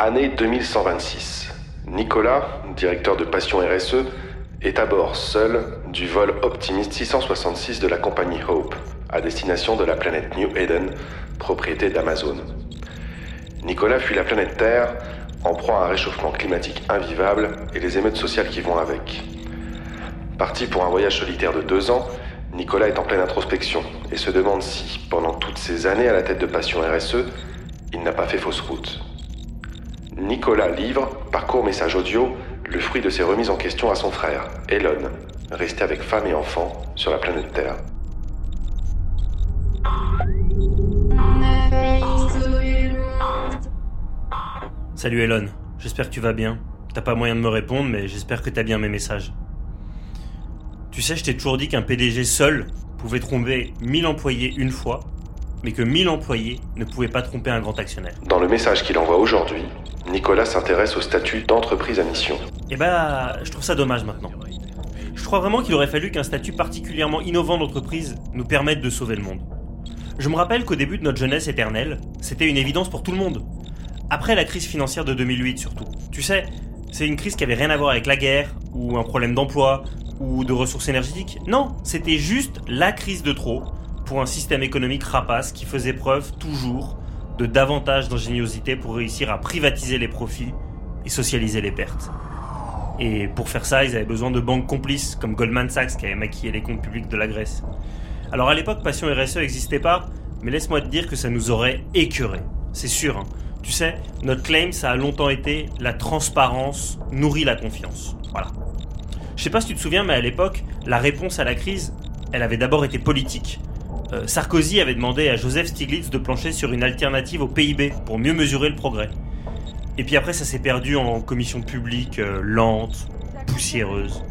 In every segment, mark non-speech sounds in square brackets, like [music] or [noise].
Année 2126. Nicolas, directeur de Passion RSE, est à bord seul du vol Optimist 666 de la compagnie Hope, à destination de la planète New Eden, propriété d'Amazon. Nicolas fuit la planète Terre en proie à un réchauffement climatique invivable et les émeutes sociales qui vont avec. Parti pour un voyage solitaire de deux ans, Nicolas est en pleine introspection et se demande si, pendant toutes ces années à la tête de Passion RSE, il n'a pas fait fausse route. Nicolas livre, par court message audio, le fruit de ses remises en question à son frère, Elon, resté avec femme et enfant sur la planète Terre. Salut Elon, j'espère que tu vas bien. T'as pas moyen de me répondre, mais j'espère que t'as bien mes messages. Tu sais, je t'ai toujours dit qu'un PDG seul pouvait tromper 1000 employés une fois, mais que 1000 employés ne pouvaient pas tromper un grand actionnaire. Dans le message qu'il envoie aujourd'hui, Nicolas s'intéresse au statut d'entreprise à mission. Et bah, je trouve ça dommage maintenant. Je crois vraiment qu'il aurait fallu qu'un statut particulièrement innovant d'entreprise nous permette de sauver le monde. Je me rappelle qu'au début de notre jeunesse éternelle, c'était une évidence pour tout le monde. Après la crise financière de 2008 surtout. Tu sais, c'est une crise qui avait rien à voir avec la guerre, ou un problème d'emploi, ou de ressources énergétiques. Non, c'était juste la crise de trop pour un système économique rapace qui faisait preuve toujours de davantage d'ingéniosité pour réussir à privatiser les profits et socialiser les pertes. Et pour faire ça, ils avaient besoin de banques complices comme Goldman Sachs qui avait maquillé les comptes publics de la Grèce. Alors à l'époque, Passion RSE n'existait pas, mais laisse-moi te dire que ça nous aurait écœuré. C'est sûr. Hein. Tu sais, notre claim, ça a longtemps été la transparence nourrit la confiance. Voilà. Je sais pas si tu te souviens, mais à l'époque, la réponse à la crise, elle avait d'abord été politique. Euh, Sarkozy avait demandé à Joseph Stiglitz de plancher sur une alternative au PIB pour mieux mesurer le progrès. Et puis après, ça s'est perdu en commission publique euh, lente, poussiéreuse.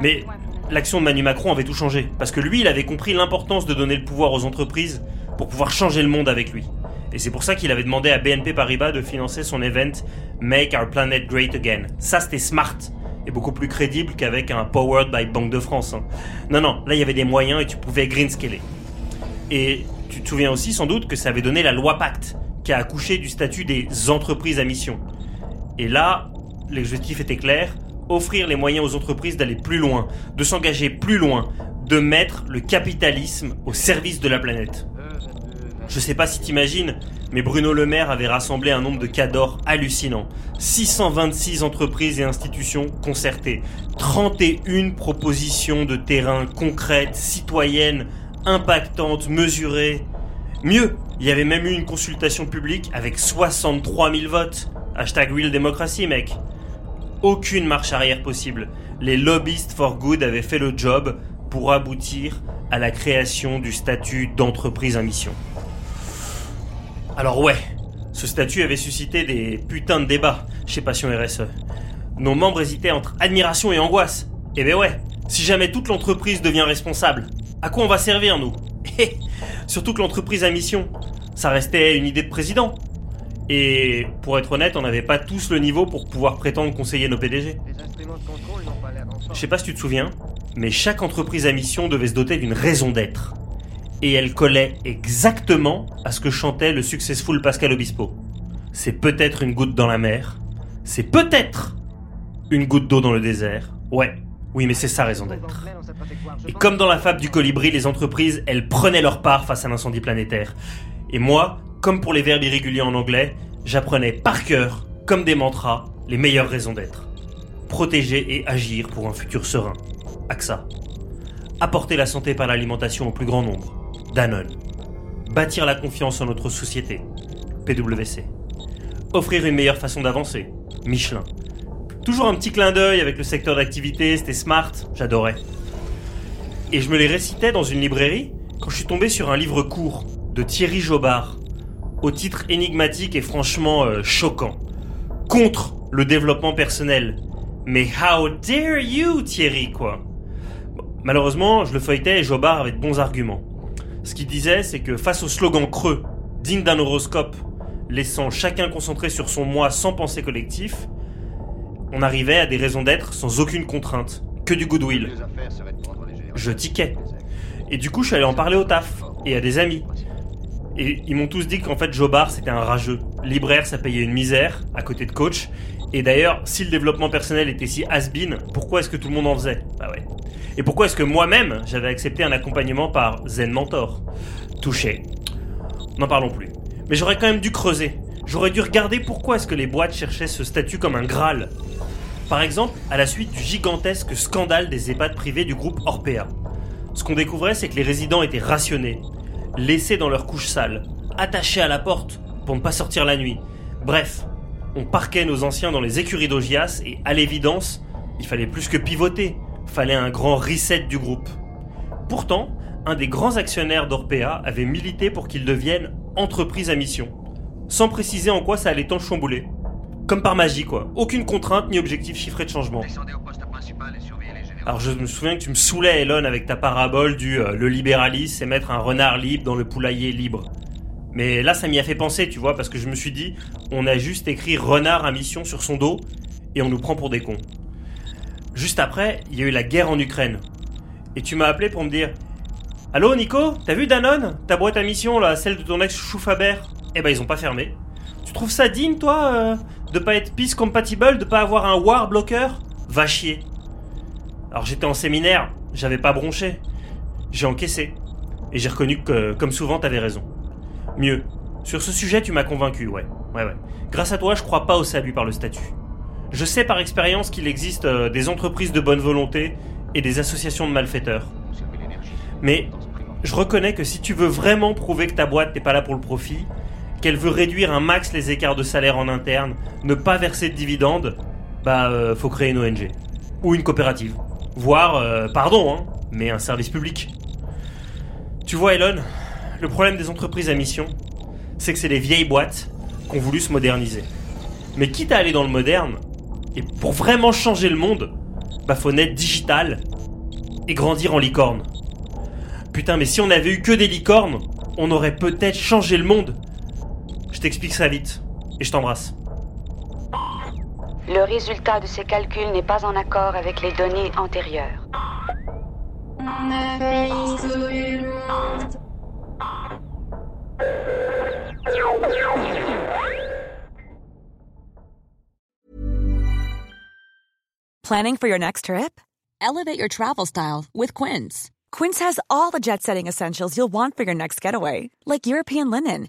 Mais l'action de Manu Macron avait tout changé, parce que lui, il avait compris l'importance de donner le pouvoir aux entreprises pour pouvoir changer le monde avec lui. Et c'est pour ça qu'il avait demandé à BNP Paribas de financer son event Make Our Planet Great Again. Ça, c'était smart et beaucoup plus crédible qu'avec un Powered by Banque de France. Hein. Non, non, là, il y avait des moyens et tu pouvais greenscaler. Et tu te souviens aussi sans doute que ça avait donné la loi Pacte, qui a accouché du statut des entreprises à mission. Et là, l'objectif était clair, offrir les moyens aux entreprises d'aller plus loin, de s'engager plus loin, de mettre le capitalisme au service de la planète. Je sais pas si t'imagines, mais Bruno Le Maire avait rassemblé un nombre de cadors hallucinant. 626 entreprises et institutions concertées, 31 propositions de terrain concrètes, citoyennes, impactante, mesurée. Mieux, il y avait même eu une consultation publique avec 63 000 votes. Hashtag Real Democracy, mec. Aucune marche arrière possible. Les lobbyistes for good avaient fait le job pour aboutir à la création du statut d'entreprise à mission. Alors ouais, ce statut avait suscité des putains de débats chez Passion RSE. Nos membres hésitaient entre admiration et angoisse. Eh ben ouais, si jamais toute l'entreprise devient responsable, à quoi on va servir, nous? [laughs] Surtout que l'entreprise à mission, ça restait une idée de président. Et pour être honnête, on n'avait pas tous le niveau pour pouvoir prétendre conseiller nos PDG. Je sais pas si tu te souviens, mais chaque entreprise à mission devait se doter d'une raison d'être. Et elle collait exactement à ce que chantait le successful Pascal Obispo. C'est peut-être une goutte dans la mer, c'est peut-être une goutte d'eau dans le désert. Ouais, oui, mais c'est sa raison d'être. Et comme dans la fable du colibri, les entreprises, elles prenaient leur part face à l'incendie planétaire. Et moi, comme pour les verbes irréguliers en anglais, j'apprenais par cœur, comme des mantras, les meilleures raisons d'être. Protéger et agir pour un futur serein. AXA. Apporter la santé par l'alimentation au plus grand nombre. Danone. Bâtir la confiance en notre société. PWC. Offrir une meilleure façon d'avancer. Michelin. Toujours un petit clin d'œil avec le secteur d'activité, c'était smart, j'adorais. Et je me les récitais dans une librairie quand je suis tombé sur un livre court de Thierry Jobard, au titre énigmatique et franchement euh, choquant, contre le développement personnel. Mais how dare you, Thierry, quoi? Malheureusement, je le feuilletais et Jobard avait de bons arguments. Ce qu'il disait, c'est que face au slogan creux, digne d'un horoscope, laissant chacun concentré sur son moi sans pensée collectif, on arrivait à des raisons d'être sans aucune contrainte, que du goodwill. Je tiquais. Et du coup, je suis allé en parler au taf et à des amis. Et ils m'ont tous dit qu'en fait, Jobard, c'était un rageux. Libraire, ça payait une misère, à côté de coach. Et d'ailleurs, si le développement personnel était si has-been, pourquoi est-ce que tout le monde en faisait? Bah ouais. Et pourquoi est-ce que moi-même, j'avais accepté un accompagnement par Zen Mentor? Touché. N'en parlons plus. Mais j'aurais quand même dû creuser. J'aurais dû regarder pourquoi est-ce que les boîtes cherchaient ce statut comme un Graal. Par exemple, à la suite du gigantesque scandale des EHPAD privés du groupe Orpea. Ce qu'on découvrait, c'est que les résidents étaient rationnés, laissés dans leur couche sale, attachés à la porte pour ne pas sortir la nuit. Bref, on parquait nos anciens dans les écuries d'Ogias et à l'évidence, il fallait plus que pivoter, fallait un grand reset du groupe. Pourtant, un des grands actionnaires d'Orpea avait milité pour qu'il devienne entreprise à mission, sans préciser en quoi ça allait tant chambouler. Comme par magie, quoi. Aucune contrainte ni objectif chiffré de changement. Alors je me souviens que tu me saoulais, Elon, avec ta parabole du euh, le libéralisme, c'est mettre un renard libre dans le poulailler libre. Mais là, ça m'y a fait penser, tu vois, parce que je me suis dit, on a juste écrit renard à mission sur son dos et on nous prend pour des cons. Juste après, il y a eu la guerre en Ukraine. Et tu m'as appelé pour me dire Allô Nico, t'as vu Danone Ta boîte à mission là, celle de ton ex Choufaber? Eh ben ils ont pas fermé. Tu trouves ça digne toi euh, de pas être peace compatible, de pas avoir un war blocker Va chier. Alors j'étais en séminaire, j'avais pas bronché. J'ai encaissé. Et j'ai reconnu que, comme souvent, t'avais raison. Mieux, sur ce sujet, tu m'as convaincu, ouais. Ouais, ouais. Grâce à toi, je crois pas au salut par le statut. Je sais par expérience qu'il existe euh, des entreprises de bonne volonté et des associations de malfaiteurs. Mais je reconnais que si tu veux vraiment prouver que ta boîte n'est pas là pour le profit, qu'elle veut réduire un max les écarts de salaire en interne, ne pas verser de dividendes, bah euh, faut créer une ONG. Ou une coopérative voire, euh, pardon, hein, mais un service public. Tu vois, Elon, le problème des entreprises à mission, c'est que c'est les vieilles boîtes qui ont voulu se moderniser. Mais quitte à aller dans le moderne, et pour vraiment changer le monde, bah faut naître digital et grandir en licorne. Putain, mais si on avait eu que des licornes, on aurait peut-être changé le monde. Je t'explique ça vite, et je t'embrasse. Le résultat de ces calculs n'est pas en accord avec les données antérieures. Planning for your next trip? Elevate your travel style with Quince. Quince has all the jet setting essentials you'll want for your next getaway, like European linen,